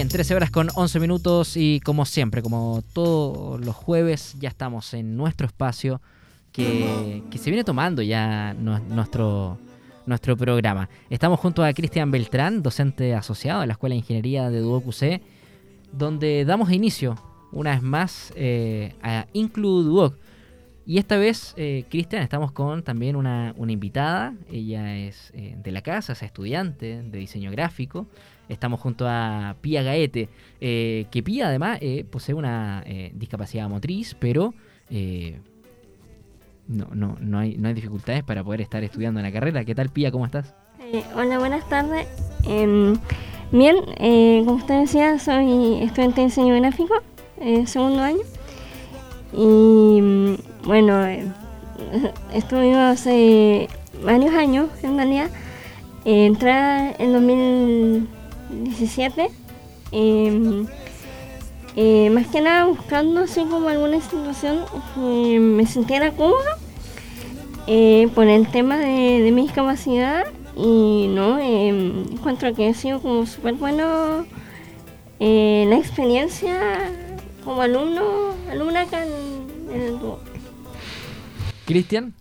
Bien, 13 horas con 11 minutos y como siempre, como todos los jueves, ya estamos en nuestro espacio que, se viene tomando ya nuestro, nuestro programa. Estamos junto a Cristian Beltrán, docente asociado de la Escuela de Ingeniería de Duoc donde damos inicio una vez más eh, a Include Duoc. Y esta vez, eh, Cristian, estamos con también una, invitada. Ella es eh, de la casa, es estudiante de diseño gráfico. Estamos junto a Pía Gaete, eh, que Pía además posee una discapacidad motriz, pero no, no, no, hay, no hay dificultades para poder estar estudiando en la carrera. ¿Qué tal Pía? ¿Cómo estás? hola, buenas tardes. Em, bien, como usted decía, soy estudiante de diseño gráfico, segundo año. Bueno, estuve hace varios años en realidad. entré en 2000 17. Em, eh, más que nada buscando así como alguna institución que me sintiera cómoda eh, por el tema de, mi discapacidad y no em, encuentro que ha sido como súper bueno eh, la experiencia como alumno alumna acá en, el dúo. Cristian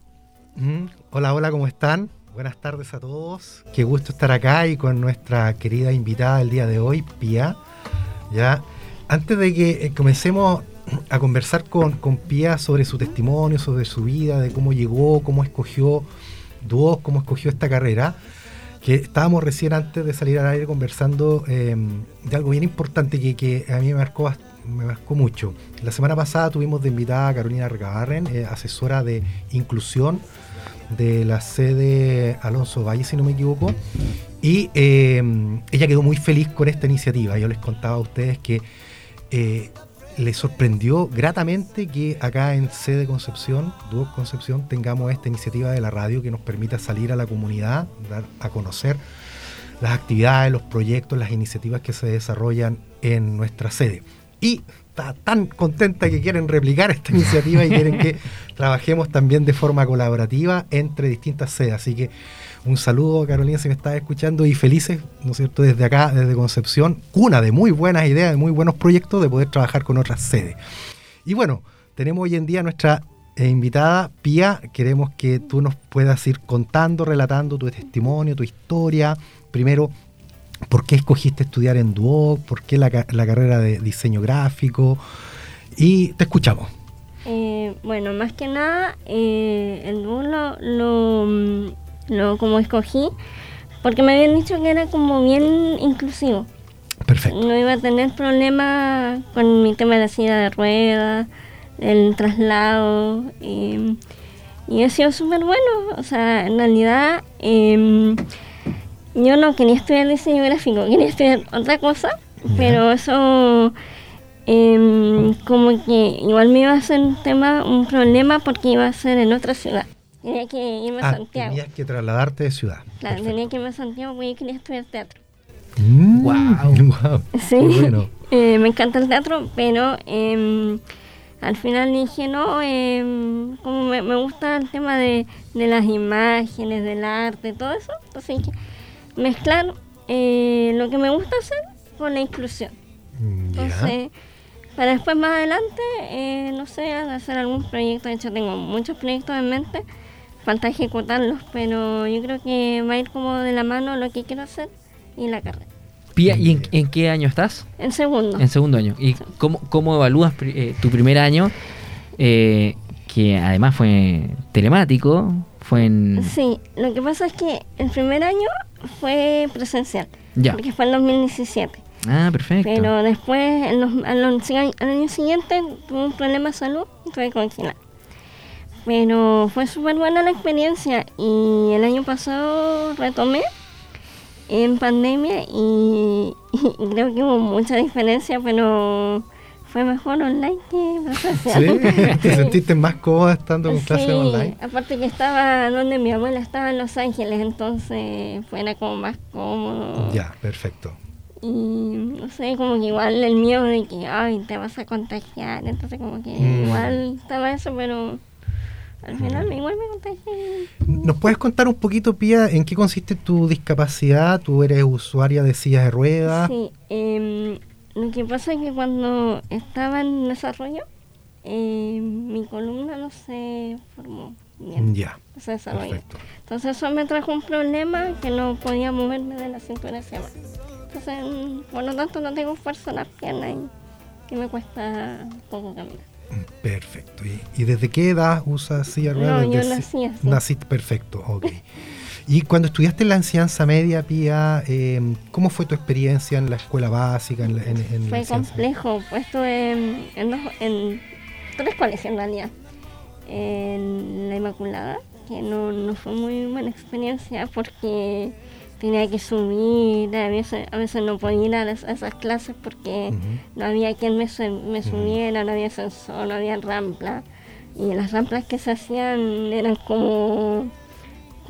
hola hola cómo están Buenas tardes a todos. Qué gusto estar acá y con nuestra querida invitada del día de hoy, Pía. Ya, antes de que eh, comencemos a conversar con, con Pía sobre su testimonio, sobre su vida, de cómo llegó, cómo escogió Duos, cómo escogió esta carrera, que estábamos recién antes de salir al aire conversando em, de algo bien importante que, a mí me marcó, me marcó mucho. La semana pasada tuvimos de invitada a Carolina Regabarren, eh, asesora de inclusión de la sede Alonso Valle, si no me equivoco. Y eh, ella quedó muy feliz con esta iniciativa. Yo les contaba a ustedes que eh, le sorprendió gratamente que acá en sede Concepción, Duoc Concepción, tengamos esta iniciativa de la radio que nos permita salir a la comunidad, dar a conocer las actividades, los proyectos, las iniciativas que se desarrollan en nuestra sede. Y tan contenta que quieren replicar esta iniciativa y quieren que trabajemos también de forma colaborativa entre distintas sedes. Así que un saludo, Carolina, si me estás escuchando, y felices, ¿no es cierto?, desde acá, desde Concepción, una de muy buenas ideas, de muy buenos proyectos de poder trabajar con otras sedes. Y bueno, tenemos hoy en día nuestra eh, invitada, Pía, queremos que tú nos puedas ir contando, relatando tu testimonio, tu historia. Primero, ¿Por qué escogiste estudiar en Duoc? ¿Por qué la, carrera de diseño gráfico? Y te escuchamos. Eh, bueno, más que nada, eh, el Duoc lo, lo, como escogí porque me habían dicho que era como bien inclusivo. Perfecto. No iba a tener problemas con mi tema de la silla de ruedas, el traslado. y ha sido súper bueno. O sea, en realidad... Yo no quería estudiar diseño gráfico, quería estudiar otra cosa, pero eso em, como que igual me iba a ser un tema, un problema porque iba a ser en otra ciudad. Tenía que irme a ah, Santiago. Tenías que trasladarte de ciudad. Claro, tenía que irme a Santiago porque yo quería estudiar teatro. wow. Mm, sí, eh, me encanta el teatro, pero eh, al final dije, no, eh, como me, me, gusta el tema de, de, las imágenes, del arte, todo eso, entonces dije, mezclar eh, lo que me gusta hacer con la inclusión. Entonces, para después más adelante, eh, no sé, hacer algún proyecto. De hecho, tengo muchos proyectos en mente, falta ejecutarlos, pero yo creo que va a ir como de la mano lo que quiero hacer y la carrera. Pía, ¿y en, qué año estás? En segundo. En segundo año. ¿Y cómo, cómo, evalúas eh, tu primer año? que además fue telemático, fue en... Sí, lo que pasa es que el primer año fue presencial. Ya. Porque fue en 2017. Ah, perfecto. Pero después, al, año siguiente, tuve un problema de salud y tuve que congelar. Pero fue súper buena la experiencia y el año pasado retomé en pandemia y creo que hubo mucha diferencia, pero fue mejor online que presencial. ¿Sí? ¿Te sentiste más cómoda estando en clase online? aparte que estaba donde mi abuela estaba en Los Ángeles, entonces fuera como más cómodo. Ya, perfecto. Y no sé, como que igual el miedo de que, ay, te vas a contagiar, entonces como que mm. igual estaba eso, pero al final mm. igual me contagié. ¿Nos puedes contar un poquito, Pía, en qué consiste tu discapacidad? ¿Tú eres usuaria de sillas de ruedas? Sí, eh, lo que pasa es que cuando estaba en desarrollo, eh, mi columna no se formó bien. Ya, No se desarrolló. perfecto. Entonces eso me trajo un problema que no podía moverme de la cintura hacia abajo. Entonces, por lo tanto, no tengo fuerza en las piernas y, y me cuesta un poco caminar. Perfecto. ¿Y, y desde qué edad usas silla de No, yo nací así. Naciste perfecto, ok. Y cuando estudiaste en la enseñanza media, Pía, eh, ¿cómo fue tu experiencia en la escuela básica? En, la- en- en la Fue complejo, pues estuve en, en dos- en tres colegios en realidad. En la Inmaculada, que no, no fue muy buena experiencia porque tenía que subir, a veces, a veces no podía ir a, las- a esas clases porque no había quien me, su- me subiera, no había ascensor, no había rampla. Y las ramplas que se hacían eran como...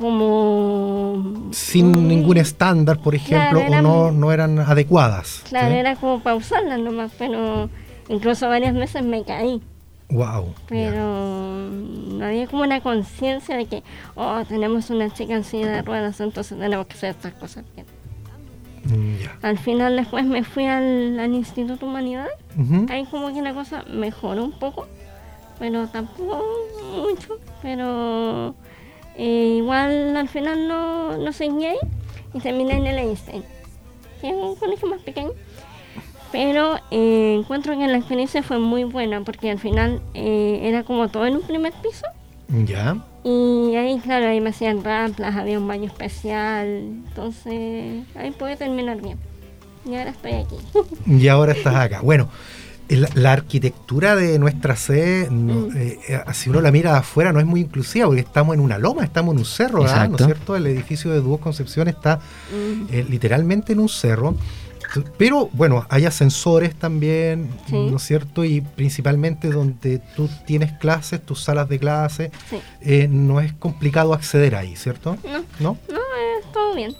como... Sin ningún estándar, por ejemplo, Claro, eran- o no, no eran adecuadas. Claro, era como pausarlas nomás, pero incluso varias veces me caí. Wow. Pero no había como una conciencia de que, oh, tenemos una chica en silla de ruedas, entonces tenemos que hacer estas cosas bien. Mm, ya. Al final después me fui al, al Instituto Humanidades, Ujú. ahí como que la cosa mejoró un poco, pero tampoco mucho, pero eh, igual al final no, no seguí ahí y terminé en el Einstein, que es un colegio más pequeño. Pero eh, encuentro que la experiencia fue muy buena porque al final eh, era como todo en un primer piso Ya. y ahí claro, ahí me hacían ramplas, había un baño especial, entonces ahí pude terminar bien. Y ahora estoy aquí. Y ahora estás acá. Bueno, la arquitectura de nuestra sede, no- Mm. eh, eh, si uno la mira de afuera, no es muy inclusiva porque estamos en una loma, estamos en un cerro, ¿verdad? ¿no es cierto? El edificio de Dúo Concepción está Mm. eh, literalmente en un cerro. Pero bueno, hay ascensores también, Sí. ¿no es cierto? Y principalmente donde tú tienes clases, tus salas de clase, Sí. eh, no es complicado acceder ahí, ¿cierto? No, ¿No? no, eh, todo bien.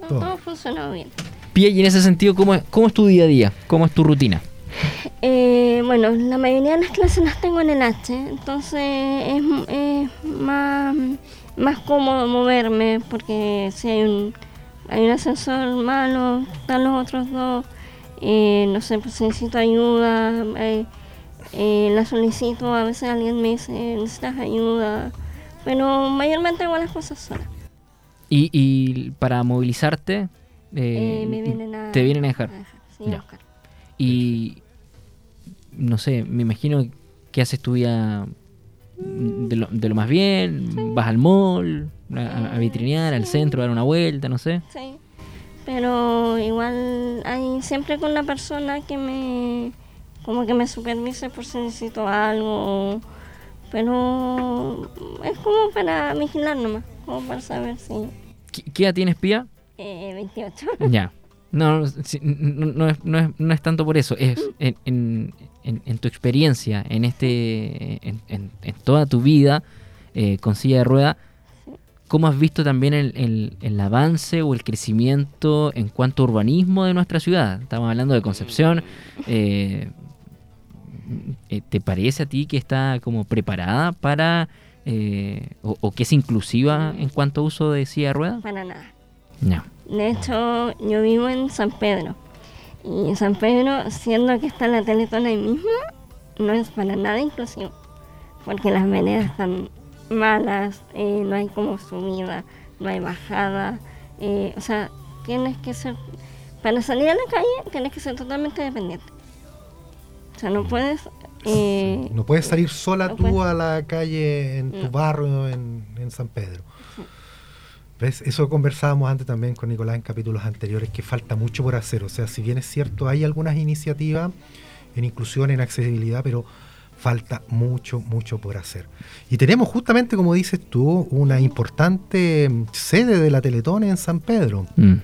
No, Todo. todo ha funcionado bien. Pia, y en ese sentido, ¿cómo es, ¿cómo es tu día a día? ¿Cómo es tu rutina? Eh, bueno, la mayoría de las clases las tengo en el H, entonces es, es más, más cómodo moverme porque si hay un, hay un ascensor malo, están los otros dos, eh, no sé, pues si necesito ayuda, eh, eh, la solicito, a veces alguien me dice, necesitas ayuda, pero mayormente hago las cosas sola. Y, y para movilizarte, eh, Eh, me vienen a, te vienen a dejar. sí, a. Y no sé, me imagino que haces tu vida de lo, de lo más bien, vas al mall, a, a vitrinear, al centro, a dar una vuelta, no sé. Sí, pero igual hay siempre con la persona que me como que me supervise por si necesito algo, pero es como para vigilar nomás, como para saber si ¿Qué, qué edad tienes, Pía? eh, 28. Ya. No, no, es, no, es, no es tanto por eso, es en, en, en- en tu experiencia, en este en, toda tu vida eh, con silla de rueda, ¿cómo has visto también el, el- el avance o el crecimiento en cuanto a urbanismo de nuestra ciudad? Estamos hablando de Concepción. eh, eh, ¿Te parece a ti que está como preparada para eh, o, o que es inclusiva en cuanto a uso de silla de rueda? Para nada. No. De hecho, yo vivo en San Pedro. Y San Pedro, siendo que está la Teletón ahí mismo, no es para nada inclusivo. Porque las veredas están malas, eh, no hay como subida, no hay bajada. eh, o sea, tienes que ser. Para salir a la calle, tienes que ser totalmente dependiente. O sea, no puedes. eh, No puedes salir sola no tú puedes. a la calle en tu No. barrio en, en San Pedro. ¿Ves? Eso conversábamos antes también con Nicolás en capítulos anteriores, que falta mucho por hacer. O sea, si bien es cierto, hay algunas iniciativas en inclusión, en accesibilidad, pero falta mucho, mucho por hacer. Y tenemos justamente, como dices tú, una importante sede de la Teletón en San Pedro. Mm.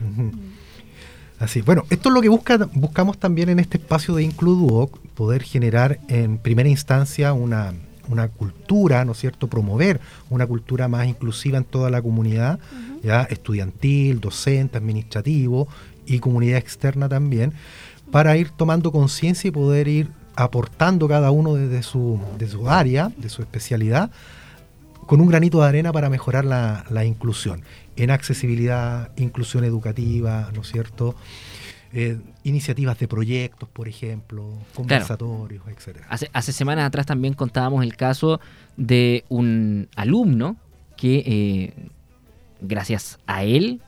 Así, bueno, esto es lo que busca, buscamos también en este espacio de Includuoc, poder generar en primera instancia una, una cultura, ¿no es cierto? Promover una cultura más inclusiva en toda la comunidad, ya estudiantil, docente, administrativo y comunidad externa también, para ir tomando conciencia y poder ir aportando cada uno desde su, de su área, de su especialidad, con un granito de arena para mejorar la, la inclusión en accesibilidad, inclusión educativa, ¿no es cierto? Eh, iniciativas de proyectos, por ejemplo, conversatorios, etcétera. Hace, hace semanas atrás también contábamos el caso de un alumno que eh, gracias a él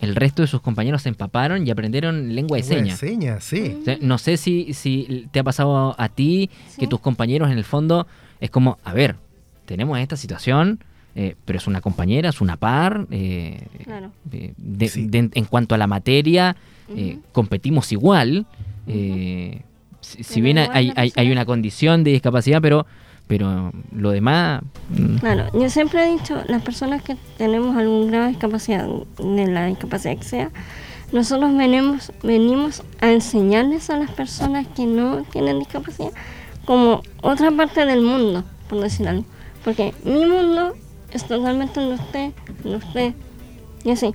el resto de sus compañeros se empaparon y aprendieron lengua de Lengua de señas. señas, sí. O sea, no sé si, si te ha pasado a ti que tus compañeros en el fondo es como, a ver, tenemos esta situación, eh, pero es una compañera, es una par, eh, Claro. de- de- Sí. de- en cuanto a la materia, eh, Ujú. competimos igual. eh, si, si bien hay, hay- hay una condición de discapacidad, pero, pero lo demás... mm, Claro, yo siempre he dicho, las personas que tenemos algún grado de discapacidad, de la discapacidad que sea, nosotros venimos, venimos a enseñarles a las personas que no tienen discapacidad como otra parte del mundo, por decir algo. Porque mi mundo es totalmente en usted, en usted, y así.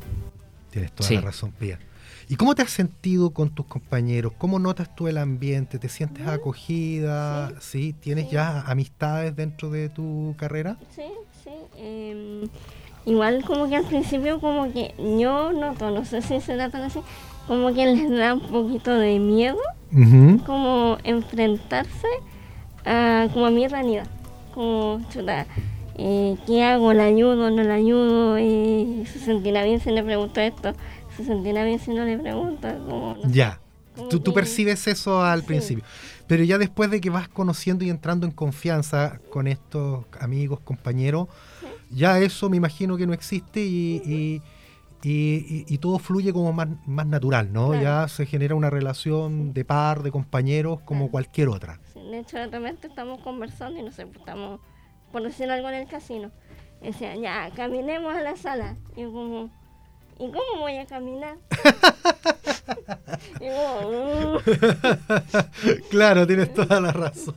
Tienes toda Sí. la razón, Pía. ¿Y cómo te has sentido con tus compañeros? ¿Cómo notas tú el ambiente? ¿Te sientes acogida? ¿Sí? ¿Tienes Sí. ya amistades dentro de tu carrera? Sí, sí. em, igual como que al principio como que yo noto, no sé si será tan así, como que les da un poquito de miedo como enfrentarse a como a mi realidad. Como, chuta, eh, ¿qué hago? ¿La ayudo? ¿No la ayudo? Eh, ¿Se sentirá bien si le pregunto esto? ¿Se sentirá bien si no le pregunto? Como, no Ya. como Tú, percibes eso al Sí. principio. Pero ya después de que vas conociendo y entrando en confianza con estos amigos, compañeros, ya eso me imagino que no existe y, y- y- y- y todo fluye como más, más natural, ¿no? Claro. Ya se genera una relación de par, de compañeros, como Claro. cualquier otra. Sí, de hecho, de repente estamos conversando y no sé, pues, estamos por decir algo en el casino. Decía, ya, caminemos a la sala. Y yo como, ¿y cómo voy a caminar? y como, "Mm". claro, tienes toda la razón.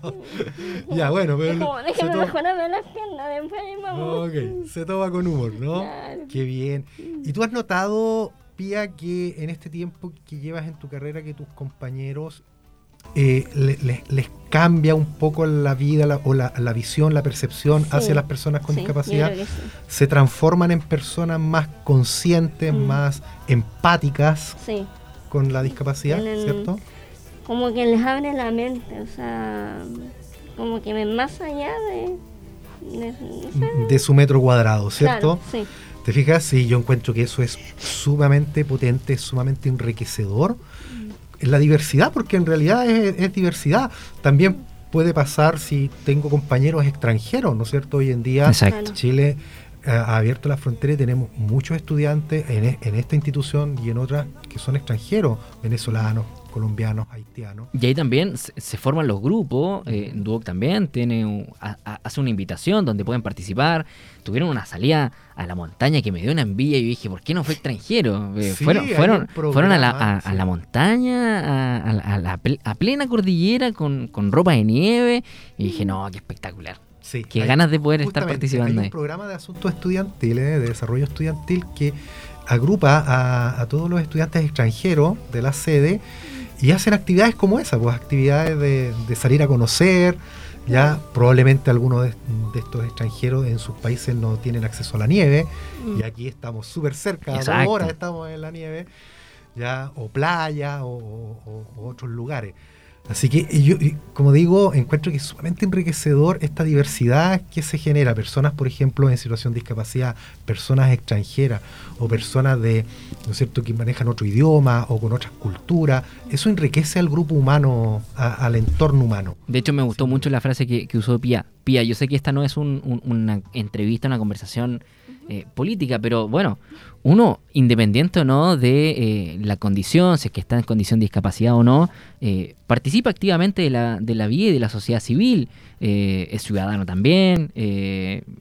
ya, bueno, pero... Y como, se déjeme to- mejorarme las piernas, después ahí vamos. Ok, se toma con humor, ¿no? Claro. Qué bien. ¿Y tú has notado, Pía, que en este tiempo que llevas en tu carrera, que tus compañeros eh, le- le- les cambia un poco la vida la- o la, la visión, la percepción Sí, hacia las personas con Sí, discapacidad? sí. Se transforman en personas más conscientes, Mm. más empáticas con la discapacidad, Tienen- ¿cierto? como que les abre la mente, o sea, como que más allá de... de-. De su metro cuadrado, ¿cierto? Claro. ¿Te fijas? Sí, yo encuentro que eso es sumamente potente, sumamente enriquecedor. En la diversidad, porque en realidad es, es diversidad. También puede pasar si tengo compañeros extranjeros, ¿no es cierto? Hoy en día Exacto. Chile ha abierto las fronteras y tenemos muchos estudiantes en, e- en esta institución y en otras que son extranjeros, venezolanos, colombianos, haitianos. Y ahí también se, se forman los grupos, eh, Duoc también tiene un- hace una invitación donde pueden participar. Tuvieron una salida a la montaña que me dio una envidia y yo dije, ¿por qué no fue extranjero? Eh, Sí, fueron fueron, fueron a, la, a montaña, a, la- a plena cordillera con, con ropa de nieve y dije, no, qué espectacular. Sí, Qué hay- ganas de poder estar participando Hay ahí. un programa de asuntos estudiantiles, de desarrollo estudiantil, que agrupa a, a todos los estudiantes extranjeros de la sede y hacen actividades como esa, pues actividades de, de salir a conocer. Ya probablemente algunos de, de estos extranjeros en sus países no tienen acceso a la nieve Mm. y aquí estamos súper cerca, a dos Exacto. horas estamos en la nieve, ya o playa o, o- o otros lugares. Así que yo, como digo, encuentro que es sumamente enriquecedor esta diversidad que se genera. Personas, por ejemplo, en situación de discapacidad, personas extranjeras o personas de, ¿no es cierto?, que manejan otro idioma o con otras culturas. Eso enriquece al grupo humano, a- al entorno humano. De hecho, me gustó mucho la frase que, que usó Pía. Pía, yo sé que esta no es un- un- una entrevista, una conversación eh, política, pero bueno, uno, independiente o no de eh, la condición, si es que está en condición de discapacidad o no, eh, participa activamente de la, de la vida y de la sociedad civil, es ciudadano también,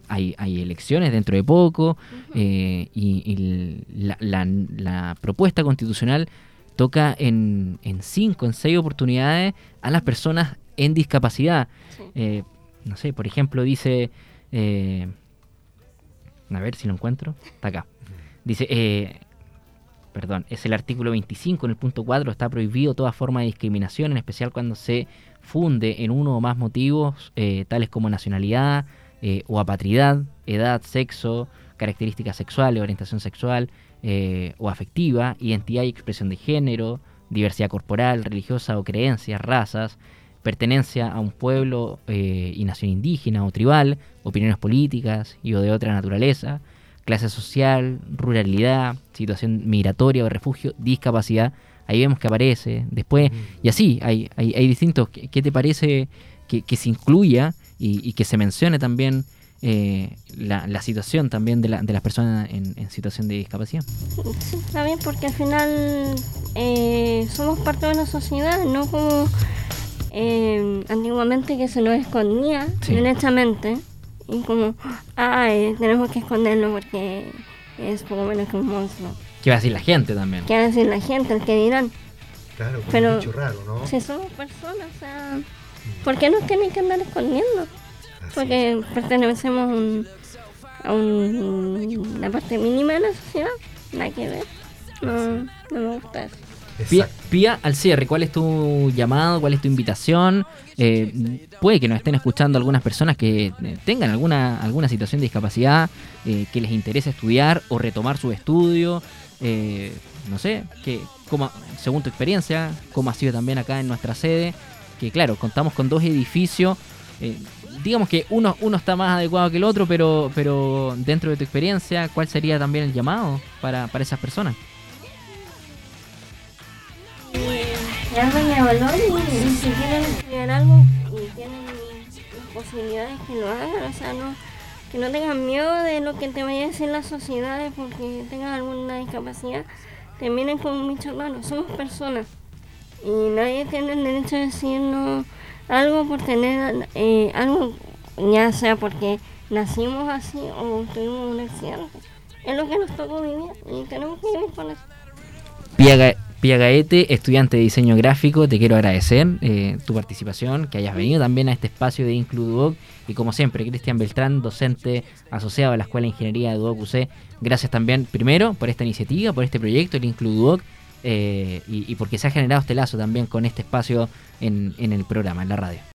hay, hay elecciones dentro de poco, y, la, la- la propuesta constitucional toca en, en cinco, en seis oportunidades a las personas en discapacidad. Sí. No sé, por ejemplo, dice. A ver si lo encuentro. Está acá. Dice. eh, perdón, es el artículo 25 en el punto 4. Está prohibido toda forma de discriminación, en especial cuando se funde en uno o más motivos, eh, tales como nacionalidad, eh, o apatridad, edad, sexo, características sexuales, orientación sexual eh, o afectiva, identidad y expresión de género, diversidad corporal, religiosa o creencias, razas, pertenencia a un pueblo eh, y nación indígena o tribal, opiniones políticas y o de otra naturaleza, clase social, ruralidad, situación migratoria o refugio, discapacidad. Ahí vemos que aparece. Después, y así, hay, hay, hay distintos. ¿Qué, qué te parece que, que se incluya y, y que se mencione también eh, la, la situación también de, la, de las personas en, en situación de discapacidad? Sí, está bien, porque al final eh, somos parte de una sociedad, no como eh, antiguamente que se nos escondía Sí. directamente. Y como, eh, tenemos que esconderlo porque es poco menos que un monstruo. ¿Qué va a decir la gente también? ¿Qué va a decir la gente? El que dirán, Claro, como Pero- un bicho raro, ¿no? si somos personas, o sea, ¿por qué nos tienen que andar escondiendo? Así Porque pertenecemos a, un, a un- una parte mínima de la sociedad, nada que ver. No, no me gusta eso. Pía. Pía, al cierre, ¿cuál es tu llamado? ¿Cuál es tu invitación? Eh, puede que nos estén escuchando algunas personas que eh, tengan alguna, alguna situación de discapacidad, eh, que les interese estudiar o retomar su estudio. eh, no sé, que, cómo, según tu experiencia, cómo ha sido también acá en nuestra sede, que claro, contamos con dos edificios. digamos que uno, uno está más adecuado que el otro, pero, pero dentro de tu experiencia, ¿cuál sería también el llamado para, para esas personas? Valor y, y si quieren estudiar algo y tienen posibilidades que lo hagan, o sea, no, que no tengan miedo de lo que te vaya a decir las sociedades porque tengan alguna discapacidad, te miren como un bicho somos personas y nadie tiene el derecho de decirnos algo por tener eh, algo, ya sea porque nacimos así o tuvimos un accidente. Es lo que nos tocó vivir y tenemos que vivir con eso. Pía Gaete, estudiante de diseño gráfico, te quiero agradecer eh, tu participación, que hayas venido también a este espacio de Includuoc y como siempre, Cristian Beltrán, docente asociado a la Escuela de Ingeniería de Duoc UC, gracias también primero por esta iniciativa, por este proyecto, el Includuoc, eh, y, porque se ha generado este lazo también con este espacio en el programa, en la radio.